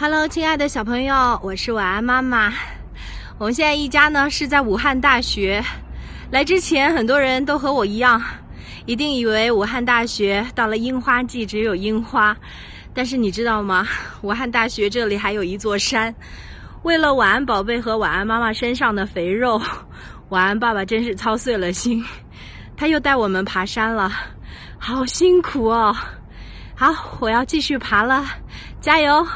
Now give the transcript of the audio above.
hello，亲爱的小朋友，我是晚安妈妈。我们现在一家呢，是在武汉大学。来之前很多人都和我一样，一定以为武汉大学到了樱花季只有樱花。但是你知道吗？武汉大学这里还有一座山。为了晚安宝贝和晚安妈妈身上的肥肉，晚安爸爸真是操碎了心。他又带我们爬山了，好辛苦哦。好，我要继续爬了，加油！